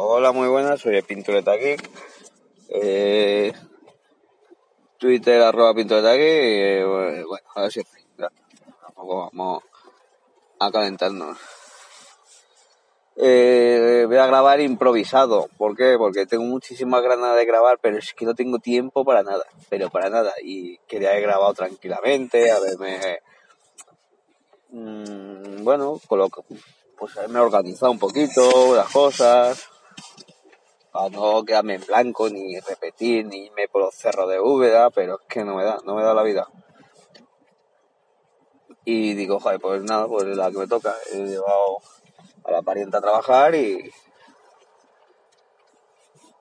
Hola, muy buenas, soy el Pintureta. Eh, Twitter arroba Pintureta aquí. Eh, bueno, a ver si tampoco vamos a calentarnos. Eh, voy a grabar improvisado. ¿Por qué? Porque tengo muchísimas ganas de grabar, pero es que no tengo tiempo para nada. Pero para nada. Y quería haber grabado tranquilamente, haberme. Mmm, bueno, coloco, pues haberme organizado un poquito las cosas para no quedarme en blanco, ni repetir, ni irme por los cerros de Úbeda, pero es que no me da, no me da la vida. Y digo, joder, pues nada, pues la que me toca. He llevado a la pariente a trabajar y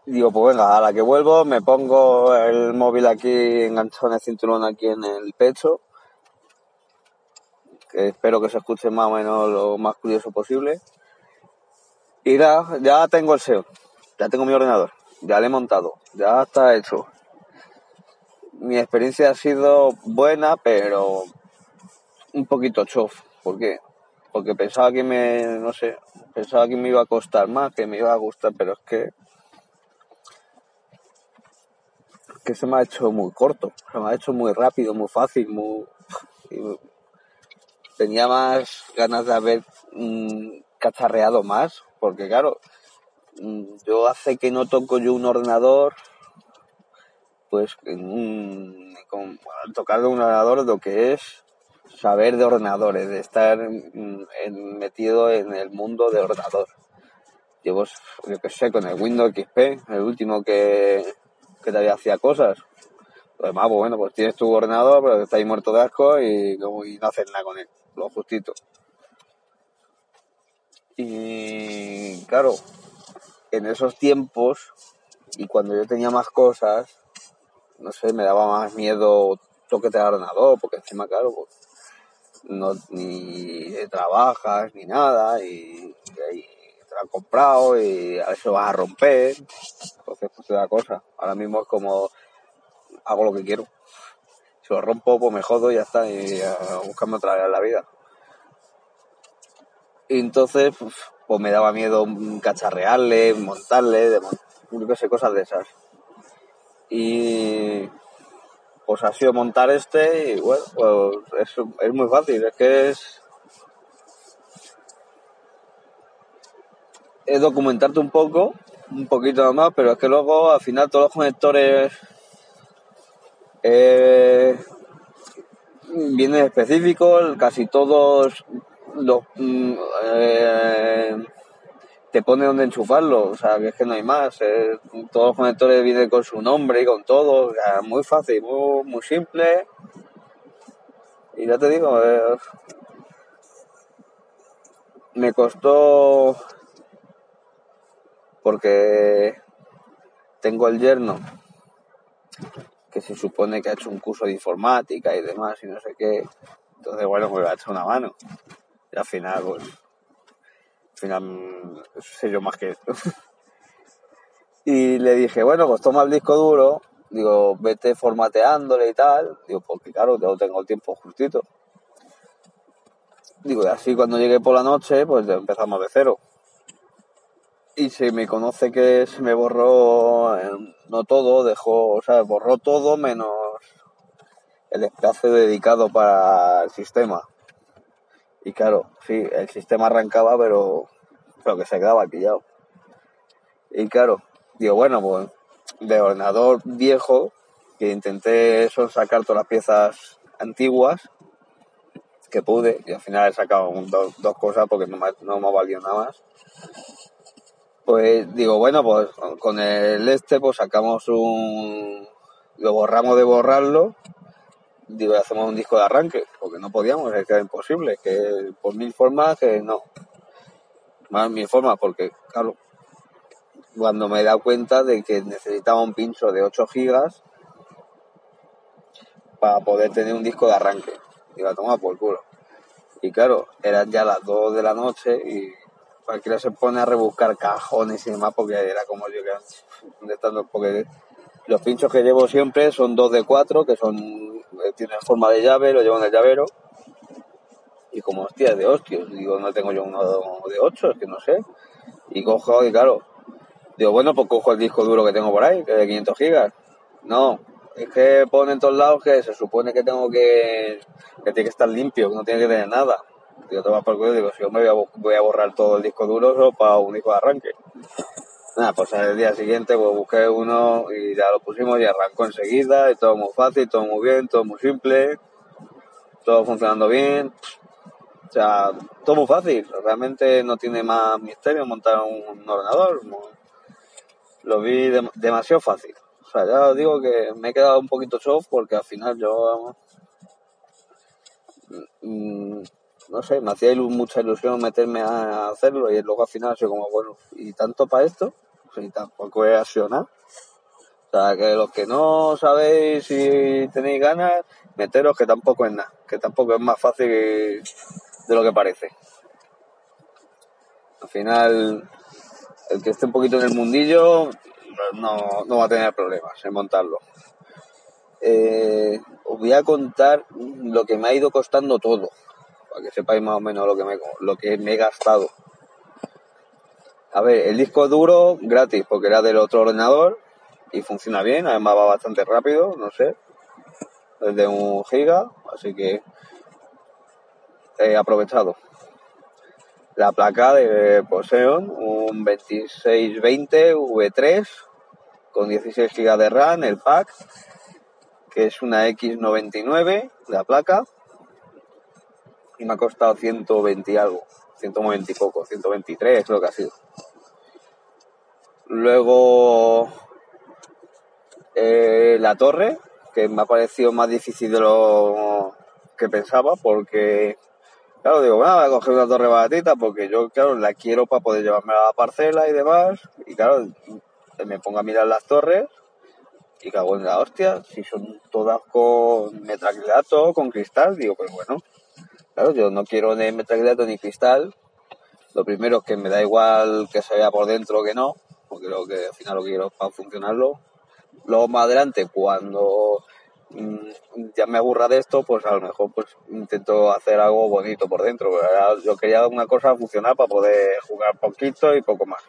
digo, pues venga, a la que vuelvo me pongo el móvil aquí enganchado en el cinturón aquí en el pecho, que espero que se escuche más o menos lo más curioso posible. Y ya, ya tengo el SEO ya tengo mi ordenador, ya lo he montado, ya está hecho. Mi experiencia ha sido buena, pero un poquito chof. ¿Por qué? Porque pensaba que me, no sé, pensaba que me iba a costar más, que me iba a gustar, pero es que que se me ha hecho muy corto, se me ha hecho muy rápido, muy fácil, muy tenía más ganas de haber mmm, cacharreado más, porque claro, yo hace que no toco yo un ordenador, pues en con, tocar un ordenador lo que es saber de ordenadores, de estar mm, metido en el mundo de ordenador. Llevo, yo que sé, con el Windows XP, el último que, que todavía hacía cosas. Lo demás, pues bueno, pues tienes tu ordenador, pero está ahí muerto de asco y, y no haces nada con él, lo justito. Y claro, en esos tiempos y cuando yo tenía más cosas, no sé, me daba más miedo toquetear el ordenador, porque encima, claro, pues, no, ni trabajas ni nada, y, y, te lo han comprado y a veces vas a romper, entonces pues la cosa. Ahora mismo es como hago lo que quiero. Si lo rompo, pues me jodo y ya está, y a otra vez la vida. Y entonces, pues, pues me daba miedo cacharrearle, montarle, de, no sé, cosas de esas. Y pues ha sido montar este y bueno, pues es, es muy fácil, es que es... Es documentarte un poco, un poquito más, pero es que luego al final todos los conectores eh, vienen específicos, casi todos mm, eh, te pone donde enchufarlo, o sea, que es que no hay más. Todos los conectores vienen con su nombre y con todo, muy fácil, muy, muy, simple. Y ya te digo, eh, me costó porque tengo el yerno que se supone que ha hecho un curso de informática y demás y no sé qué. Entonces, bueno, me va a echar una mano. Y al final, pues, al final sé yo más que esto. y le dije, bueno, pues toma el disco duro, digo, vete formateándole y tal, digo, porque claro, yo tengo el tiempo justito. Digo, y así cuando llegue por la noche, pues empezamos de cero. Y se me conoce que se me borró, eh, no todo, dejó, o sea, borró todo menos el espacio dedicado para el sistema. Y claro, sí, el sistema arrancaba, pero, pero que se quedaba pillado. Y claro, digo, bueno, pues de ordenador viejo, que intenté eso, sacar todas las piezas antiguas, que pude, y al final he sacado dos, dos cosas porque no me, no me ha valido nada más. Pues digo, bueno, pues con el este pues sacamos un... lo borramos de borrarlo digo, hacemos un disco de arranque, porque no podíamos, es que era imposible, que por mil formas que no. Más mil formas, porque, claro, cuando me he dado cuenta de que necesitaba un pincho de 8 gigas para poder tener un disco de arranque. Iba a tomar por culo. Y claro, eran ya las 2 de la noche y cualquiera se pone a rebuscar cajones y demás porque era como yo que porque los pinchos que llevo siempre son dos de cuatro que son tienen forma de llave, lo llevo en el llavero. Y como hostia de hostios, digo no tengo yo uno de 8, es que no sé. Y cojo y claro digo bueno pues cojo el disco duro que tengo por ahí que es de 500 gigas. No es que pone en todos lados que se supone que tengo que que tiene que estar limpio que no tiene que tener nada. Digo, toma por culo, digo, si yo me voy a, voy a borrar todo el disco duro solo para un disco de arranque. Nada, pues al día siguiente pues busqué uno y ya lo pusimos y arrancó enseguida y todo muy fácil, todo muy bien, todo muy simple, todo funcionando bien. O sea, todo muy fácil, realmente no tiene más misterio montar un ordenador. Lo vi demasiado fácil. O sea, ya os digo que me he quedado un poquito soft porque al final yo mm, no sé, me hacía mucha ilusión meterme a hacerlo y luego al final soy como, bueno, ¿y tanto para esto? Y tampoco es accionar. O sea, que los que no sabéis si tenéis ganas, meteros que tampoco es nada, que tampoco es más fácil de lo que parece. Al final, el que esté un poquito en el mundillo no, no va a tener problemas en montarlo. Eh, os voy a contar lo que me ha ido costando todo que sepáis más o menos lo que me, lo que me he gastado. A ver, el disco duro gratis porque era del otro ordenador y funciona bien, además va bastante rápido, no sé, desde un giga, así que he aprovechado. La placa de Poseon, un 2620 V3 con 16 GB de RAM, el pack, que es una X99 la placa y me ha costado 120 y algo, 120 y poco, 123 creo que ha sido. Luego eh, la torre, que me ha parecido más difícil de lo que pensaba, porque, claro, digo, bueno, voy a coger una torre baratita, porque yo, claro, la quiero para poder llevarme a la parcela y demás, y claro, me pongo a mirar las torres, y cago en la hostia, si son todas con metraquilato, con cristal, digo, pues bueno, Claro, yo no quiero ni metacrilato ni cristal. Lo primero es que me da igual que se vea por dentro que no, porque lo que al final lo quiero para funcionarlo. Luego más adelante, cuando mm, ya me aburra de esto, pues a lo mejor pues intento hacer algo bonito por dentro. Yo quería una cosa funcionar para poder jugar poquito y poco más.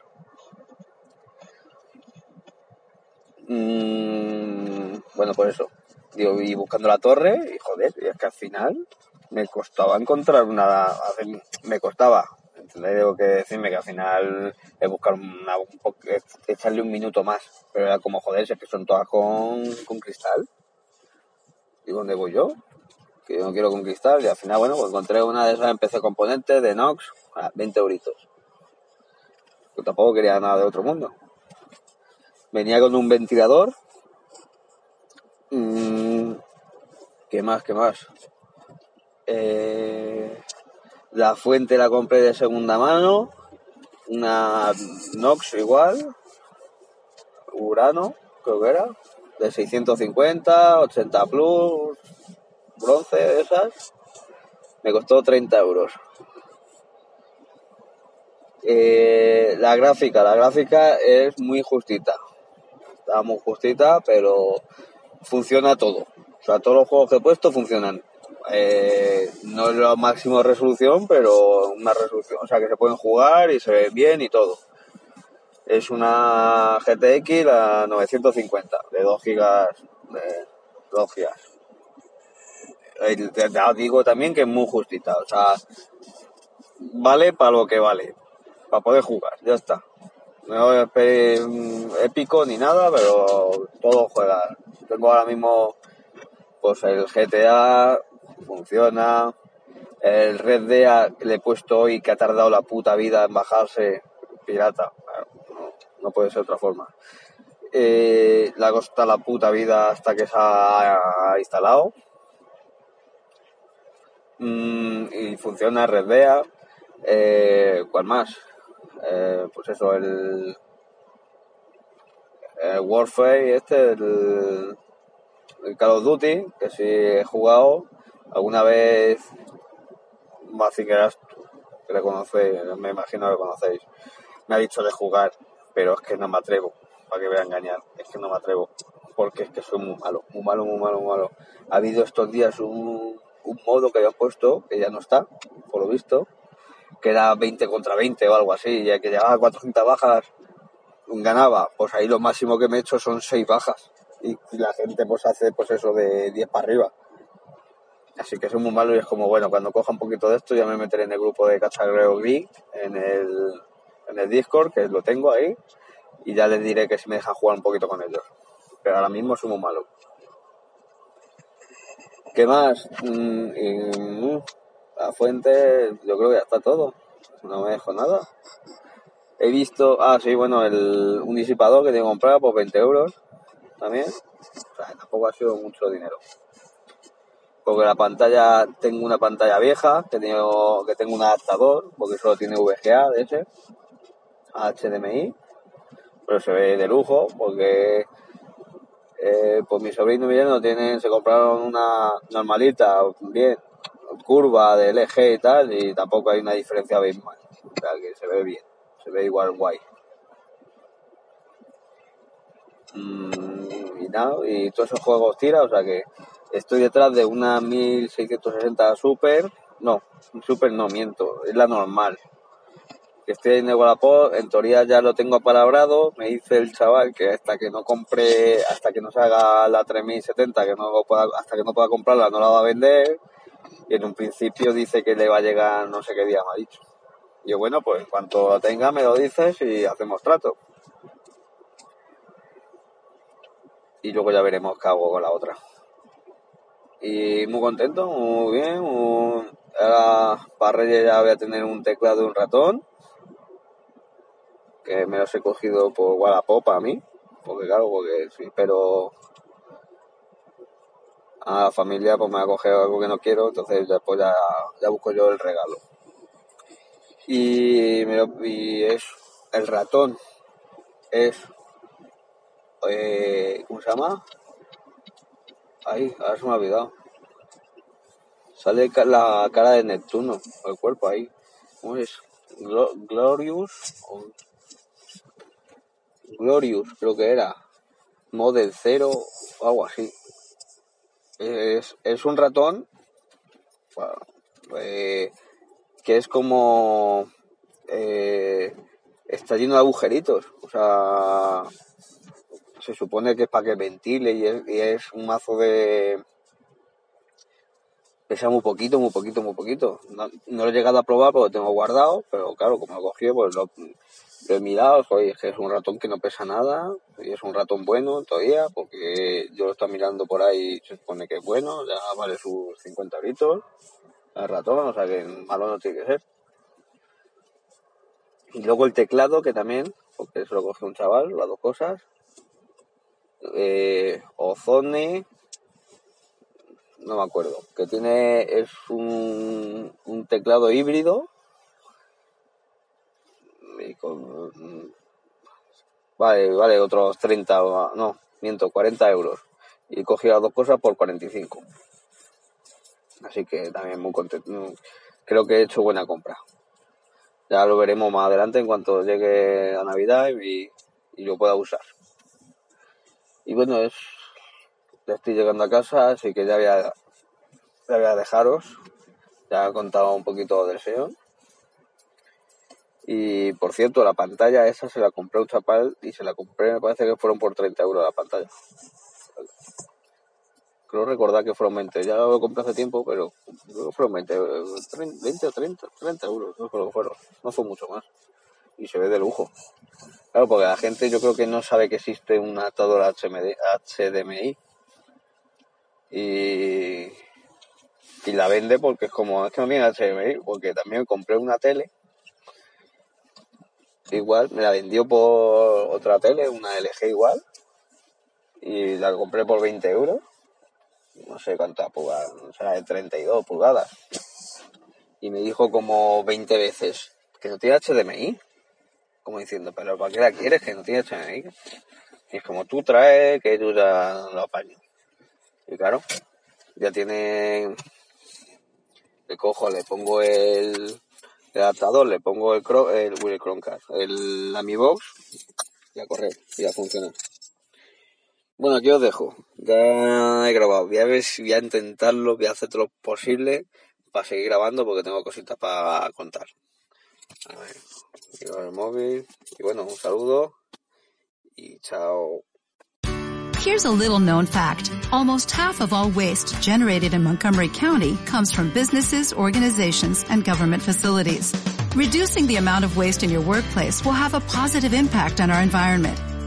Mm, bueno, por eso. Digo, y buscando la torre, y joder, y es que al final me costaba encontrar una, me costaba, Tengo que decirme que al final es buscar una, un echarle un minuto más, pero era como joder, si es que son todas con, con cristal. ¿Y dónde voy yo? Que yo no quiero con cristal, y al final, bueno, pues encontré una de esas en PC componentes de Nox a 20 euritos. Yo tampoco quería nada de otro mundo. Venía con un ventilador. Mm, ¿Qué más? ¿Qué más? Eh, la fuente la compré de segunda mano. Una Nox igual. Urano, creo que era. De 650, 80 plus, bronce de esas. Me costó 30 euros. Eh, la gráfica, la gráfica es muy justita. Está muy justita, pero funciona todo. O sea, todos los juegos que he puesto funcionan. Eh, no es la máxima resolución, pero una resolución, o sea que se pueden jugar y se ve bien y todo. Es una GTX, la 950, de 2 gigas, de 2 gigas. Digo también que es muy justita, o sea, vale para lo que vale, para poder jugar, ya está. No es épico ni nada, pero todo juega. Tengo ahora mismo pues el GTA funciona. El Red Dead le he puesto hoy que ha tardado la puta vida en bajarse pirata. No, puede ser otra forma. Eh, le ha costado la puta vida hasta que se ha instalado. Mm, y funciona Red Dead. Eh, ¿Cuál más? Eh, pues eso, el, el Warfare este, el, Call of Duty, que sí he jugado alguna vez, Mazingeras, que le conocéis, me imagino que lo conocéis, me ha dicho de jugar, pero es que no me atrevo, para que voy a engañar, es que no me atrevo, porque es que soy muy malo, muy malo, muy malo, muy malo. Ha habido estos días un, un modo que había puesto, que ya no está, por lo visto, que era 20 contra 20 o algo así, ya que llegaba a 400 bajas, ganaba, pues ahí lo máximo que me he hecho son 6 bajas. Y, y la gente pues hace pues eso de 10 para arriba. Así que soy muy malo y es como, bueno, cuando coja un poquito de esto ya me meteré en el grupo de Cachagreo Gris, en el, en el Discord, que lo tengo ahí, y ya les diré que si me dejan jugar un poquito con ellos. Pero ahora mismo soy muy malo. ¿Qué más? Mm, mm, la fuente, yo creo que ya está todo. No me dejo nada. He visto, ah, sí, bueno, el, un disipador que tengo que comprar por 20 euros también. O sea, tampoco ha sido mucho dinero. Porque la pantalla, tengo una pantalla vieja, que tengo, que tengo un adaptador, porque solo tiene VGA de ese, HDMI, pero se ve de lujo, porque eh, pues mi sobrino y mi yerno tienen, se compraron una normalita, bien, curva de LG y tal, y tampoco hay una diferencia abismal. O sea que se ve bien, se ve igual guay. Mm, y nada, y todos esos juegos tira, o sea que estoy detrás de una 1660 Super, no, Super no miento, es la normal. Estoy en el Wallapop, en teoría ya lo tengo apalabrado, me dice el chaval que hasta que no compre, hasta que no se haga la 3070, que no pueda, hasta que no pueda comprarla no la va a vender, y en un principio dice que le va a llegar no sé qué día me ha dicho. Y yo, bueno, pues en cuanto lo tenga me lo dices y hacemos trato. Y luego ya veremos qué hago con la otra. Y muy contento, muy bien. muy- Ahora para Reyes ya voy a tener un teclado y un ratón. Que me los he cogido por Wallapop a mí. Porque claro, porque sí, pero a la familia pues me ha cogido algo que no quiero, entonces después ya, ya busco yo el regalo. Y, me lo- y es el ratón, es, eh, ¿cómo se llama? Ahí, ahora se me ha olvidado. Sale la cara de Neptuno, el cuerpo ahí. ¿Cómo es? Glo- Glorious, o- Glorious creo que era. Model 0 o algo así. Es, es un ratón eh, que es como eh, está lleno de agujeritos o sea se supone que es para que ventile y es, y es un mazo de pesa muy poquito muy poquito muy poquito. No, no lo he llegado a probar porque lo tengo guardado pero claro como lo cogí pues lo, lo he mirado oye, es que es un ratón que no pesa nada y es un ratón bueno todavía porque yo lo estoy mirando por ahí se supone que es bueno ya vale sus 50 euritos el ratón o sea que malo no tiene que ser. Y luego el teclado que también porque eso lo coge un chaval las dos cosas eh, Ozone no me acuerdo que tiene es un, teclado híbrido. Y con vale vale otros 30 o- no miento 40 euros. Y cogí las dos cosas por 45 así que también muy contento creo que he hecho buena compra. Ya lo veremos más adelante en cuanto llegue a Navidad y lo pueda usar y bueno es ya estoy llegando a casa así que ya voy a, voy a dejaros. Ya he contado un poquito del SEO y por cierto la pantalla esa se la compré a un chapal y se la compré me parece que fueron por 30 euros la pantalla. Creo recordar que fueron 20 ya lo compré hace tiempo pero creo que fueron 20, eh, 30, 20 o 30 30 euros no creo que fueron no fue mucho más. Y se ve de lujo claro porque la gente yo creo que no sabe que existe un adaptador HDMI y y la vende porque es como es que no tiene HDMI porque también compré una tele. Igual me la vendió por otra tele una LG igual. Y la compré por 20 euros. No sé cuántas pulgadas será de 32 pulgadas. Y me dijo como 20 veces que no tiene HDMI como diciendo pero ¿para qué la quieres que no tiene HDMI Y es como tú traes, que tú ya lo apañas. Y claro, ya tiene... Le cojo, le pongo el, el adaptador, le pongo el, cro, el, el Chromecast, el AmiBox y a correr, y a funcionar. Bueno, aquí os dejo. Ya he grabado. Voy a ver si voy a intentarlo, voy a hacer todo lo posible para seguir grabando porque tengo cositas para contar. El móvil. Y bueno, un saludo y chao. Here's a little known fact. Almost half of all waste generated in Montgomery County comes from businesses, organizations, and government facilities. Reducing the amount of waste in your workplace will have a positive impact on our environment.